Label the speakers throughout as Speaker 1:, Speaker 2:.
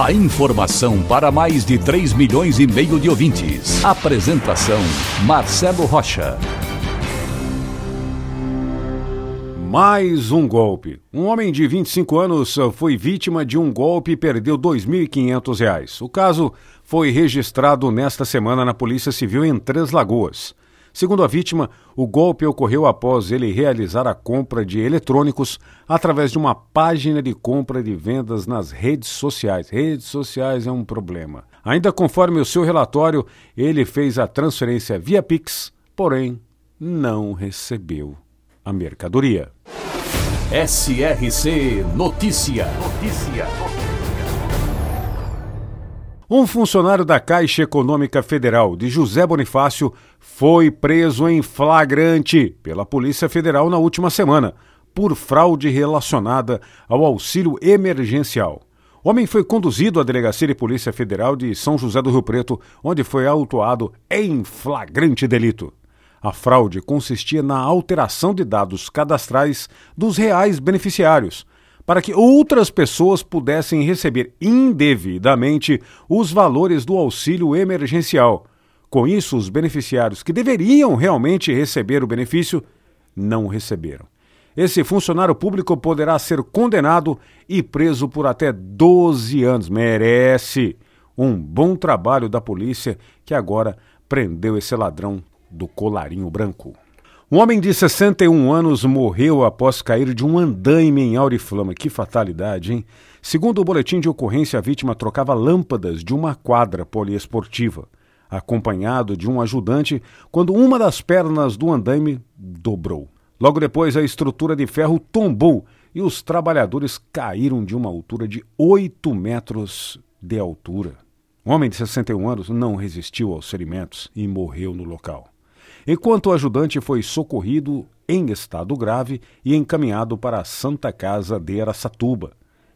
Speaker 1: A informação para mais de 3 milhões e meio de ouvintes. Apresentação Marcelo Rocha.
Speaker 2: Mais um golpe. Um homem de 25 anos foi vítima de um golpe e perdeu R$ 2.500. O caso foi registrado nesta semana na Polícia Civil em Três Lagoas. Segundo a vítima, o golpe ocorreu após ele realizar a compra de eletrônicos através de uma página de compra e de vendas nas redes sociais. Redes sociais é um problema. Ainda conforme o seu relatório, ele fez a transferência via Pix, porém não recebeu a mercadoria.
Speaker 1: SRC Notícia. Notícia.
Speaker 2: Um funcionário da Caixa Econômica Federal de José Bonifácio foi preso em flagrante pela Polícia Federal na última semana por fraude relacionada ao auxílio emergencial. O homem foi conduzido à Delegacia de Polícia Federal de São José do Rio Preto, onde foi autuado em flagrante delito. A fraude consistia na alteração de dados cadastrais dos reais beneficiários para que outras pessoas pudessem receber indevidamente os valores do auxílio emergencial. Com isso, os beneficiários que deveriam realmente receber o benefício não receberam. Esse funcionário público poderá ser condenado e preso por até 12 anos. Merece um bom trabalho da polícia que agora prendeu esse ladrão do colarinho branco. Um homem de 61 anos morreu após cair de um andaime em Auriflama. Que fatalidade, hein? Segundo o boletim de ocorrência, a vítima trocava lâmpadas de uma quadra poliesportiva, acompanhado de um ajudante, quando uma das pernas do andaime dobrou. Logo depois, a estrutura de ferro tombou e os trabalhadores caíram de uma altura de 8 metros de altura. O homem de 61 anos não resistiu aos ferimentos e morreu no local enquanto o ajudante foi socorrido em estado grave e encaminhado para a Santa Casa de Aracatuba.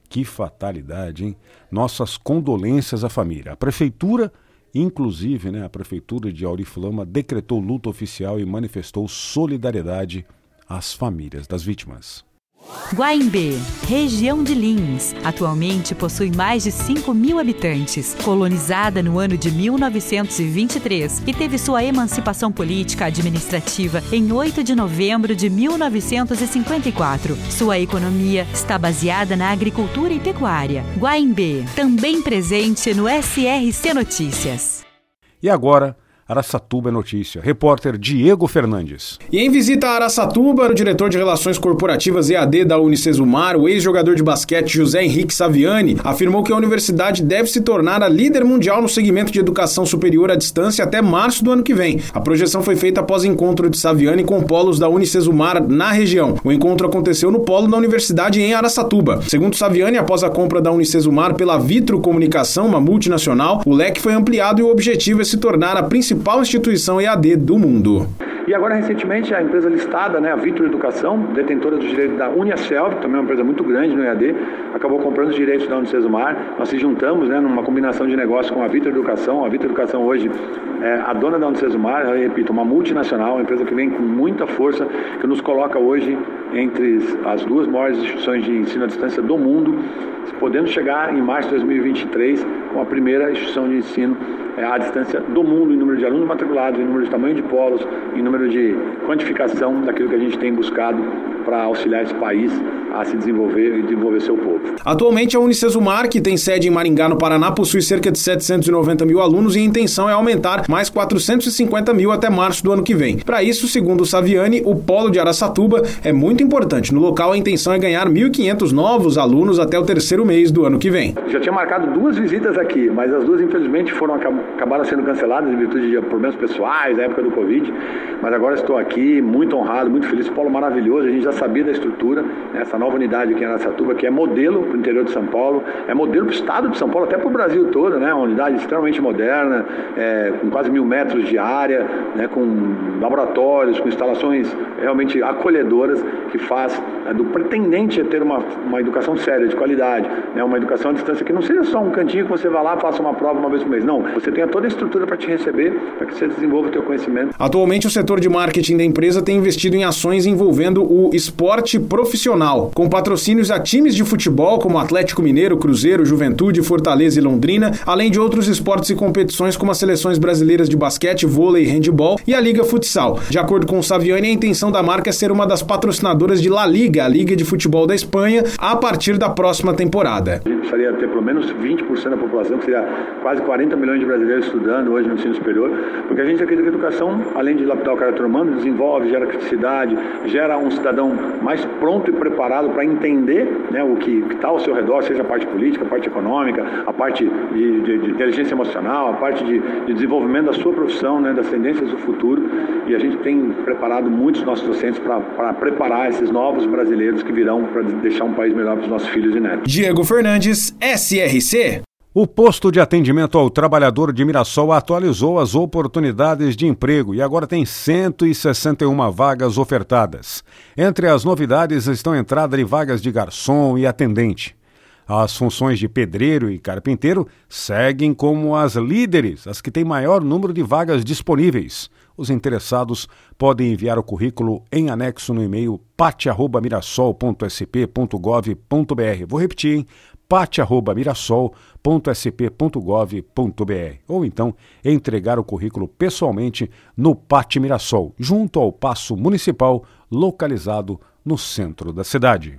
Speaker 2: Que fatalidade, hein? Nossas condolências à família. A prefeitura, inclusive, né, a prefeitura de Auriflama decretou luto oficial e manifestou solidariedade às famílias das vítimas.
Speaker 3: Guaimbê, região de Lins, atualmente possui mais de 5 mil habitantes. Colonizada no ano de 1923 e teve sua emancipação política administrativa em 8 de novembro de 1954. Sua economia está baseada na agricultura e pecuária. Guaimbê, também presente no SRC Notícias.
Speaker 2: E agora, Araçatuba é notícia. Repórter Diego Fernandes.
Speaker 4: E em visita a Araçatuba, o diretor de Relações Corporativas EAD da Unicesumar, o ex-jogador de basquete José Henrique Saviani, afirmou que a universidade deve se tornar a líder mundial no segmento de educação superior à distância até março do ano que vem. A projeção foi feita após encontro de Saviani com polos da Unicesumar na região. O encontro aconteceu no polo da universidade em Araçatuba. Segundo Saviani, após a compra da Unicesumar pela Vitro Comunicação, uma multinacional, o leque foi ampliado e o objetivo é se tornar a principal principal instituição EAD do mundo.
Speaker 5: E agora, recentemente, a empresa listada, né, a Vitro Educação, detentora dos direitos da Uniaselv, também é uma empresa muito grande no EAD, acabou comprando os direitos da Unicesumar. Nós se juntamos né, numa combinação de negócio com a Vitro Educação. A Vitro Educação hoje é a dona da Unicesumar, eu repito, uma multinacional, uma empresa que vem com muita força, que nos coloca hoje entre as duas maiores instituições de ensino à distância do mundo, podendo chegar em março de 2023 com a primeira instituição de ensino é, à distância do mundo em número de alunos matriculados, em número de tamanho de polos, em número de quantificação daquilo que a gente tem buscado para auxiliar esse país a se desenvolver e desenvolver seu povo.
Speaker 4: Atualmente, a Unicesumar, que tem sede em Maringá, no Paraná, possui cerca de 790 mil alunos e a intenção é aumentar mais 450 mil até março do ano que vem. Para isso, segundo o Saviani, o polo de Araçatuba é muito importante. No local, a intenção é ganhar 1.500 novos alunos até o terceiro mês do ano que vem.
Speaker 5: Já tinha marcado duas visitas aqui, mas as duas, infelizmente, foram acabaram sendo canceladas em virtude de problemas pessoais, da época do Covid. Mas agora estou aqui, muito honrado, muito feliz. Polo maravilhoso, a gente já sabia da estrutura, né? essa nova nova unidade aqui em Aracatuba, que é modelo para o interior de São Paulo, é modelo para o estado de São Paulo, até para o Brasil todo, né? Uma unidade extremamente moderna, é, com quase mil metros de área, né? com laboratórios, com instalações realmente acolhedoras, que faz é, do pretendente ter uma, uma educação séria, de qualidade, né? uma educação à distância que não seja só um cantinho que você vá lá, faça uma prova uma vez por mês. Não, você tenha toda a estrutura para te receber, para que você desenvolva o teu conhecimento.
Speaker 4: Atualmente, o setor de marketing da empresa tem investido em ações envolvendo o esporte profissional, com patrocínios a times de futebol como Atlético Mineiro, Cruzeiro, Juventude, Fortaleza e Londrina, além de outros esportes e competições como as seleções brasileiras de basquete, vôlei handebol e a Liga Futsal. De acordo com o Saviani, a intenção da marca é ser uma das patrocinadoras de La Liga, a Liga de Futebol da Espanha, a partir da próxima temporada.
Speaker 5: A gente precisaria ter pelo menos 20% da população, que seria quase 40 milhões de brasileiros estudando hoje no ensino superior, porque a gente acredita que a educação, além de lapidar o caráter humano, desenvolve, gera criticidade, gera um cidadão mais pronto e preparado para entender né, o que está ao seu redor, seja a parte política, a parte econômica, a parte de, de, de inteligência emocional, a parte de, de, desenvolvimento da sua profissão, né, das tendências do futuro. E a gente tem preparado muitos nossos docentes para preparar esses novos brasileiros que virão para deixar um país melhor para os nossos filhos e netos.
Speaker 4: Diego Fernandes, SRC.
Speaker 2: O posto de atendimento ao trabalhador de Mirassol atualizou as oportunidades de emprego e agora tem 161 vagas ofertadas. Entre as novidades estão a entrada de vagas de garçom e atendente. As funções de pedreiro e carpinteiro seguem como as líderes, as que têm maior número de vagas disponíveis. Os interessados podem enviar o currículo em anexo no e-mail pate.mirassol.sp.gov.br. Vou repetir, hein? pate.mirassol.sp.gov.br ou então entregar o currículo pessoalmente no Pate Mirassol, junto ao Paço Municipal, localizado no centro da cidade.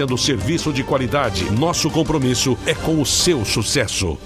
Speaker 1: oferecendo serviço de qualidade. Nosso compromisso é com o seu sucesso.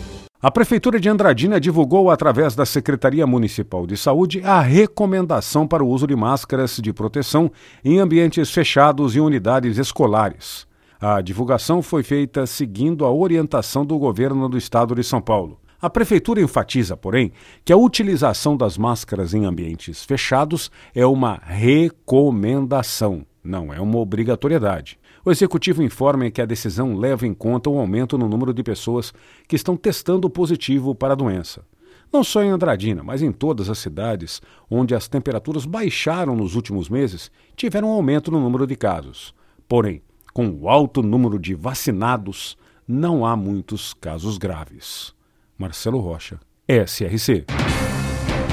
Speaker 2: A Prefeitura de Andradina divulgou, através da Secretaria Municipal de Saúde, a recomendação para o uso de máscaras de proteção em ambientes fechados e unidades escolares. A divulgação foi feita seguindo a orientação do governo do estado de São Paulo. A Prefeitura enfatiza, porém, que a utilização das máscaras em ambientes fechados é uma recomendação, não é uma obrigatoriedade. O executivo informa que a decisão leva em conta o aumento no número de pessoas que estão testando positivo para a doença. Não só em Andradina, mas em todas as cidades onde as temperaturas baixaram nos últimos meses, tiveram um aumento no número de casos. Porém, com o alto número de vacinados, não há muitos casos graves. Marcelo Rocha, SRC.